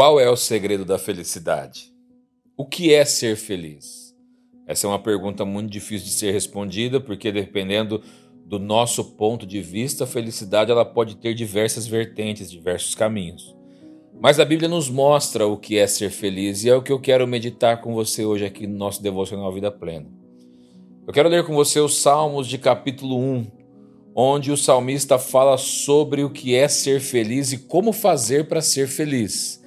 Qual é o segredo da felicidade? O que é ser feliz? Essa é uma pergunta muito difícil de ser respondida, porque dependendo do nosso ponto de vista, a felicidade ela pode ter diversas vertentes, diversos caminhos. Mas a Bíblia nos mostra o que é ser feliz e é o que eu quero meditar com você hoje aqui no nosso devocional Vida Plena. Eu quero ler com você os Salmos de capítulo 1, onde o salmista fala sobre o que é ser feliz e como fazer para ser feliz.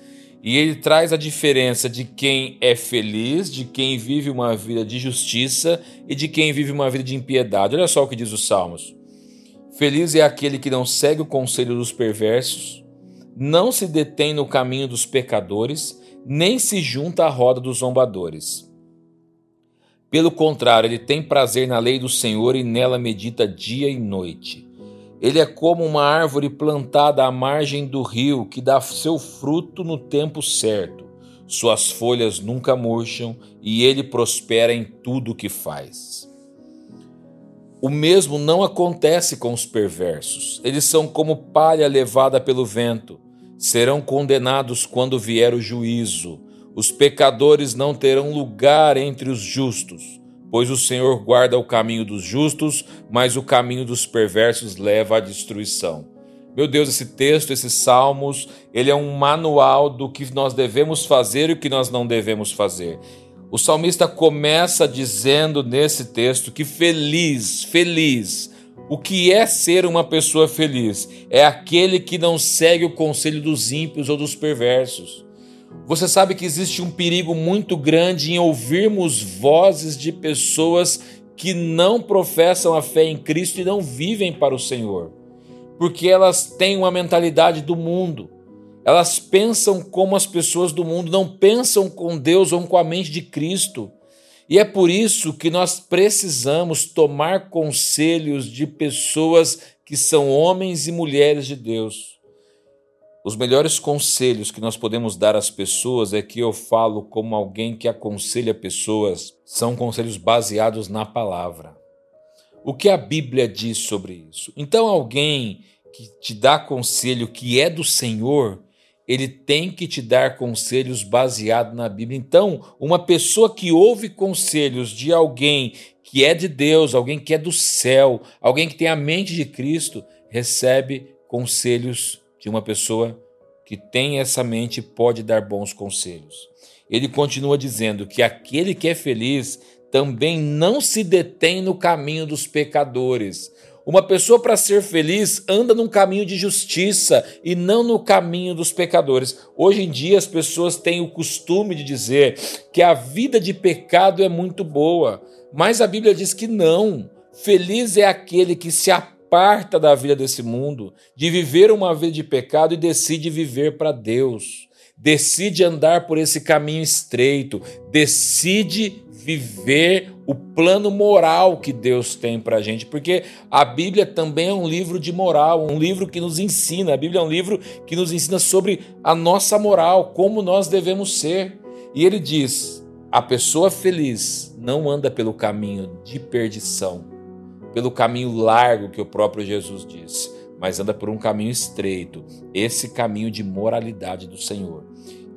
E ele traz a diferença de quem é feliz, de quem vive uma vida de justiça e de quem vive uma vida de impiedade. Olha só o que diz os Salmos. Feliz é aquele que não segue o conselho dos perversos, não se detém no caminho dos pecadores, nem se junta à roda dos zombadores. Pelo contrário, ele tem prazer na lei do Senhor e nela medita dia e noite. Ele é como uma árvore plantada à margem do rio que dá seu fruto no tempo certo. Suas folhas nunca murcham e ele prospera em tudo o que faz. O mesmo não acontece com os perversos. Eles são como palha levada pelo vento. Serão condenados quando vier o juízo. Os pecadores não terão lugar entre os justos pois o Senhor guarda o caminho dos justos, mas o caminho dos perversos leva à destruição. Meu Deus, esse texto, esses salmos, ele é um manual do que nós devemos fazer e o que nós não devemos fazer. O salmista começa dizendo nesse texto que feliz, feliz. O que é ser uma pessoa feliz? É aquele que não segue o conselho dos ímpios ou dos perversos. Você sabe que existe um perigo muito grande em ouvirmos vozes de pessoas que não professam a fé em Cristo e não vivem para o Senhor, porque elas têm uma mentalidade do mundo. Elas pensam como as pessoas do mundo, não pensam com Deus ou com a mente de Cristo. E é por isso que nós precisamos tomar conselhos de pessoas que são homens e mulheres de Deus. Os melhores conselhos que nós podemos dar às pessoas é que eu falo como alguém que aconselha pessoas, são conselhos baseados na palavra. O que a Bíblia diz sobre isso? Então, alguém que te dá conselho que é do Senhor, ele tem que te dar conselhos baseados na Bíblia. Então, uma pessoa que ouve conselhos de alguém que é de Deus, alguém que é do céu, alguém que tem a mente de Cristo, recebe conselhos de uma pessoa que tem essa mente pode dar bons conselhos. Ele continua dizendo que aquele que é feliz também não se detém no caminho dos pecadores. Uma pessoa para ser feliz anda num caminho de justiça e não no caminho dos pecadores. Hoje em dia as pessoas têm o costume de dizer que a vida de pecado é muito boa, mas a Bíblia diz que não. Feliz é aquele que se aparta da vida desse mundo, de viver uma vida de pecado e decide viver para Deus. Decide andar por esse caminho estreito, decide viver o plano moral que Deus tem para a gente, porque a Bíblia também é um livro de moral, um livro que nos ensina. A Bíblia é um livro que nos ensina sobre a nossa moral, como nós devemos ser. E ele diz: a pessoa feliz não anda pelo caminho de perdição, pelo caminho largo que o próprio Jesus disse, mas anda por um caminho estreito, esse caminho de moralidade do Senhor.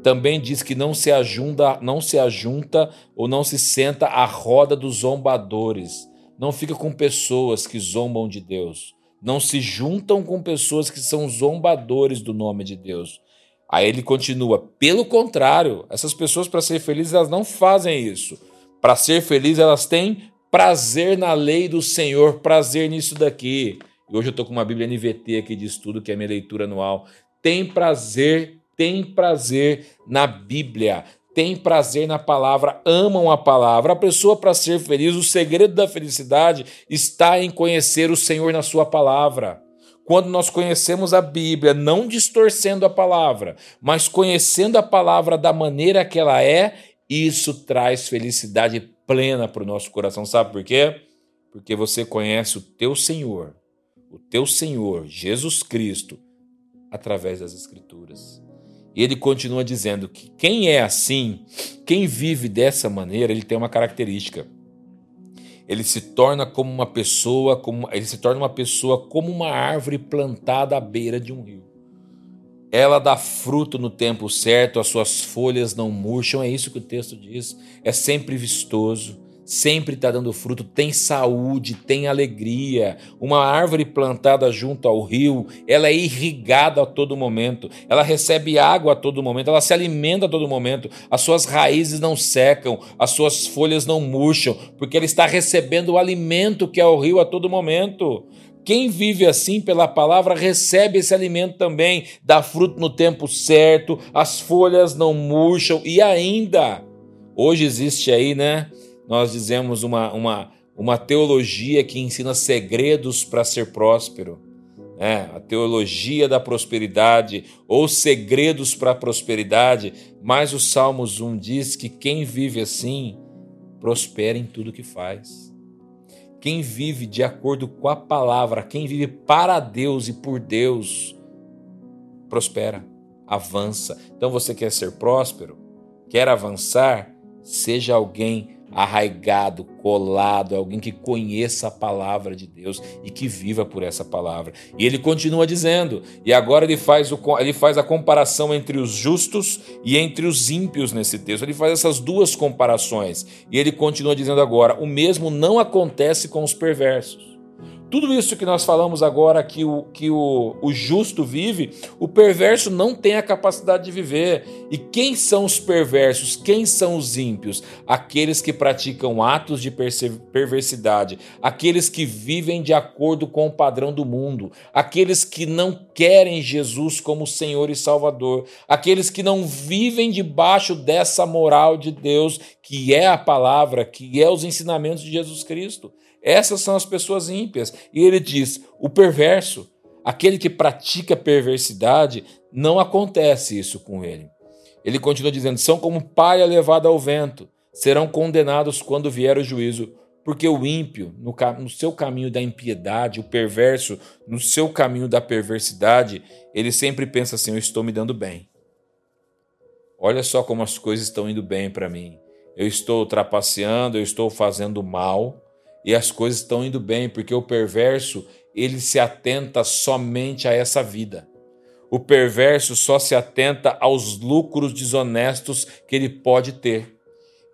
Também diz que não se ajunta, não se ajunta ou não se senta à roda dos zombadores. Não fica com pessoas que zombam de Deus. Não se juntam com pessoas que são zombadores do nome de Deus. Aí ele continua: pelo contrário, essas pessoas, para ser felizes, elas não fazem isso. Para ser felizes, elas têm prazer na lei do Senhor, prazer nisso daqui. E hoje eu estou com uma Bíblia NVT aqui de estudo, que é minha leitura anual. Tem prazer, tem prazer na Bíblia, tem prazer na palavra, amam a palavra. A pessoa, para ser feliz, o segredo da felicidade está em conhecer o Senhor na Sua palavra. Quando nós conhecemos a Bíblia, não distorcendo a palavra, mas conhecendo a palavra da maneira que ela é, isso traz felicidade plena para o nosso coração. Sabe por quê? Porque você conhece o teu Senhor, o teu Senhor, Jesus Cristo, através das Escrituras. E ele continua dizendo que quem é assim, quem vive dessa maneira, ele tem uma característica. Ele se torna como uma pessoa, como, ele se torna uma pessoa como uma árvore plantada à beira de um rio. Ela dá fruto no tempo certo, as suas folhas não murcham, é isso que o texto diz. É sempre vistoso, sempre está dando fruto, tem saúde, tem alegria. Uma árvore plantada junto ao rio, ela é irrigada a todo momento, ela recebe água a todo momento, ela se alimenta a todo momento, as suas raízes não secam, as suas folhas não murcham, porque ela está recebendo o alimento que é o rio a todo momento. Quem vive assim pela palavra recebe esse alimento também, dá fruto no tempo certo, as folhas não murcham e ainda, hoje existe aí, né? Nós dizemos uma, uma, uma teologia que ensina segredos para ser próspero. É, a teologia da prosperidade ou segredos para a prosperidade, mas o Salmos 1 diz que quem vive assim prospera em tudo que faz. Quem vive de acordo com a palavra, quem vive para Deus e por Deus, prospera, avança. Então você quer ser próspero? Quer avançar? Seja alguém arraigado, colado, alguém que conheça a palavra de Deus e que viva por essa palavra. E ele continua dizendo, e agora ele faz, o, ele faz a comparação entre os justos e entre os ímpios nesse texto. Ele faz essas duas comparações. E ele continua dizendo agora: o mesmo não acontece com os perversos. Tudo isso que nós falamos agora que o, que o, o justo vive, o perverso não tem a capacidade de viver. E quem são os perversos? Quem são os ímpios? Aqueles que praticam atos de perversidade, aqueles que vivem de acordo com o padrão do mundo, aqueles que não querem Jesus como Senhor e Salvador, aqueles que não vivem debaixo dessa moral de Deus, que é a palavra, que é os ensinamentos de Jesus Cristo. Essas são as pessoas ímpias. E ele diz: o perverso, aquele que pratica perversidade, não acontece isso com ele. Ele continua dizendo: são como palha levada ao vento, serão condenados quando vier o juízo. Porque o ímpio, no, no seu caminho da impiedade, o perverso, no seu caminho da perversidade, ele sempre pensa assim: eu estou me dando bem. Olha só como as coisas estão indo bem para mim. Eu estou trapaceando, eu estou fazendo mal, e as coisas estão indo bem, porque o perverso, ele se atenta somente a essa vida. O perverso só se atenta aos lucros desonestos que ele pode ter.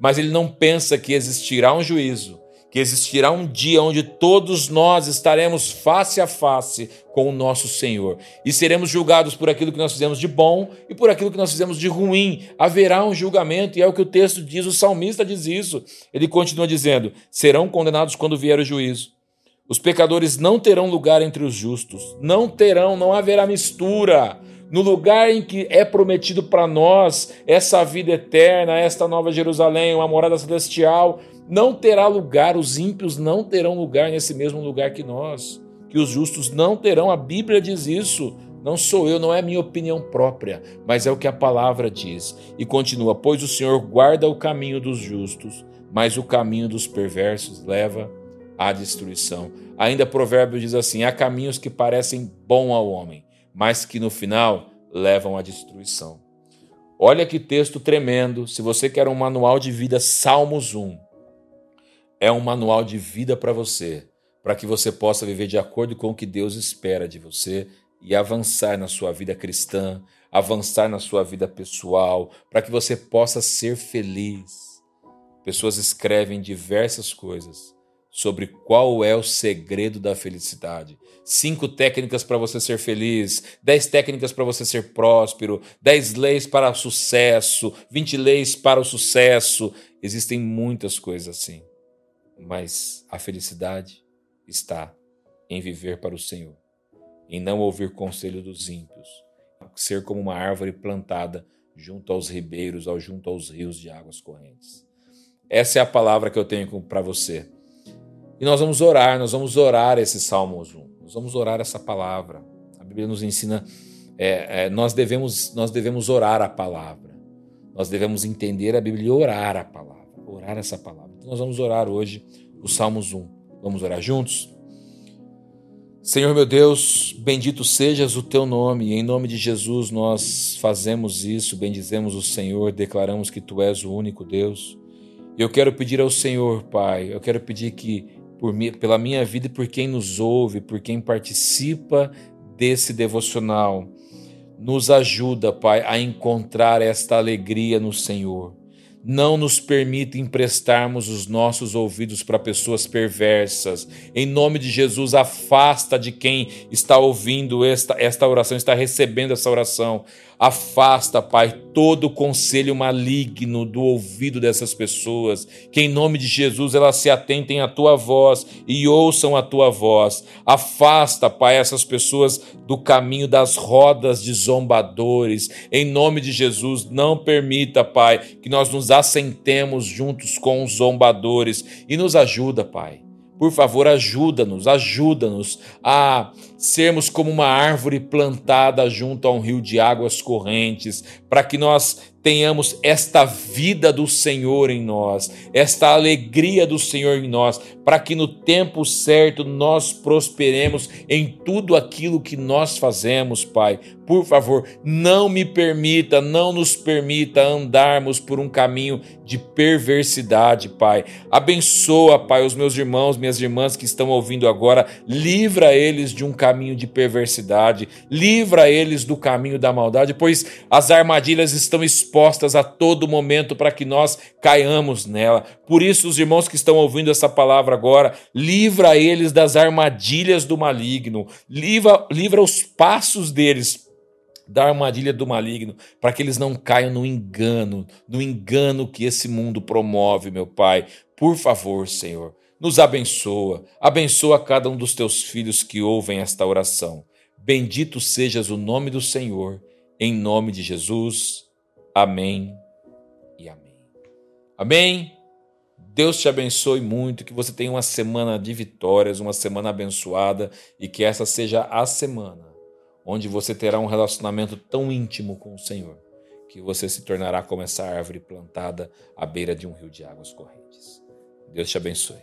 Mas ele não pensa que existirá um juízo, que existirá um dia onde todos nós estaremos face a face com o nosso Senhor e seremos julgados por aquilo que nós fizemos de bom e por aquilo que nós fizemos de ruim. Haverá um julgamento e é o que o texto diz, o salmista diz isso. Ele continua dizendo: serão condenados quando vier o juízo. Os pecadores não terão lugar entre os justos, não terão, não haverá mistura no lugar em que é prometido para nós essa vida eterna, esta nova Jerusalém, uma morada celestial, não terá lugar, os ímpios não terão lugar nesse mesmo lugar que nós, que os justos não terão. A Bíblia diz isso. Não sou eu, não é minha opinião própria, mas é o que a palavra diz. E continua: Pois o Senhor guarda o caminho dos justos, mas o caminho dos perversos leva à destruição. Ainda provérbio diz assim: há caminhos que parecem bom ao homem, mas que no final levam à destruição. Olha que texto tremendo. Se você quer um manual de vida, Salmos 1 é um manual de vida para você, para que você possa viver de acordo com o que Deus espera de você e avançar na sua vida cristã, avançar na sua vida pessoal, para que você possa ser feliz. Pessoas escrevem diversas coisas sobre qual é o segredo da felicidade. Cinco técnicas para você ser feliz, dez técnicas para você ser próspero, dez leis para o sucesso, vinte leis para o sucesso. Existem muitas coisas assim mas a felicidade está em viver para o Senhor, em não ouvir conselho dos ímpios, ser como uma árvore plantada junto aos ribeiros, ou junto aos rios de águas correntes. Essa é a palavra que eu tenho para você. E nós vamos orar, nós vamos orar esse Salmos 1. Nós vamos orar essa palavra. A Bíblia nos ensina, é, é, nós, devemos, nós devemos orar a palavra. Nós devemos entender a Bíblia e orar a palavra. Orar essa palavra. Então nós vamos orar hoje o Salmos 1. Vamos orar juntos? Senhor meu Deus, bendito sejas o teu nome, e em nome de Jesus nós fazemos isso, bendizemos o Senhor, declaramos que tu és o único Deus. Eu quero pedir ao Senhor, Pai, eu quero pedir que por mim, pela minha vida e por quem nos ouve, por quem participa desse devocional, nos ajuda, Pai, a encontrar esta alegria no Senhor. Não nos permita emprestarmos os nossos ouvidos para pessoas perversas. Em nome de Jesus, afasta de quem está ouvindo esta, esta oração, está recebendo essa oração. Afasta, Pai, todo conselho maligno do ouvido dessas pessoas. Que em nome de Jesus elas se atentem à tua voz e ouçam a tua voz. Afasta, Pai, essas pessoas do caminho das rodas de zombadores. Em nome de Jesus, não permita, Pai, que nós nos assentemos juntos com os zombadores e nos ajuda, Pai. Por favor, ajuda-nos, ajuda-nos a sermos como uma árvore plantada junto a um rio de águas correntes, para que nós tenhamos esta vida do Senhor em nós, esta alegria do Senhor em nós, para que no tempo certo nós prosperemos em tudo aquilo que nós fazemos, Pai. Por favor, não me permita, não nos permita andarmos por um caminho de perversidade, Pai. Abençoa, Pai, os meus irmãos, minhas irmãs que estão ouvindo agora, livra eles de um caminho de perversidade, livra eles do caminho da maldade, pois as armadilhas estão a todo momento para que nós caiamos nela. Por isso, os irmãos que estão ouvindo essa palavra agora, livra eles das armadilhas do maligno, livra, livra os passos deles da armadilha do maligno, para que eles não caiam no engano, no engano que esse mundo promove, meu Pai. Por favor, Senhor, nos abençoa, abençoa cada um dos teus filhos que ouvem esta oração. Bendito sejas o nome do Senhor, em nome de Jesus. Amém e amém. Amém. Deus te abençoe muito, que você tenha uma semana de vitórias, uma semana abençoada e que essa seja a semana onde você terá um relacionamento tão íntimo com o Senhor que você se tornará como essa árvore plantada à beira de um rio de águas correntes. Deus te abençoe.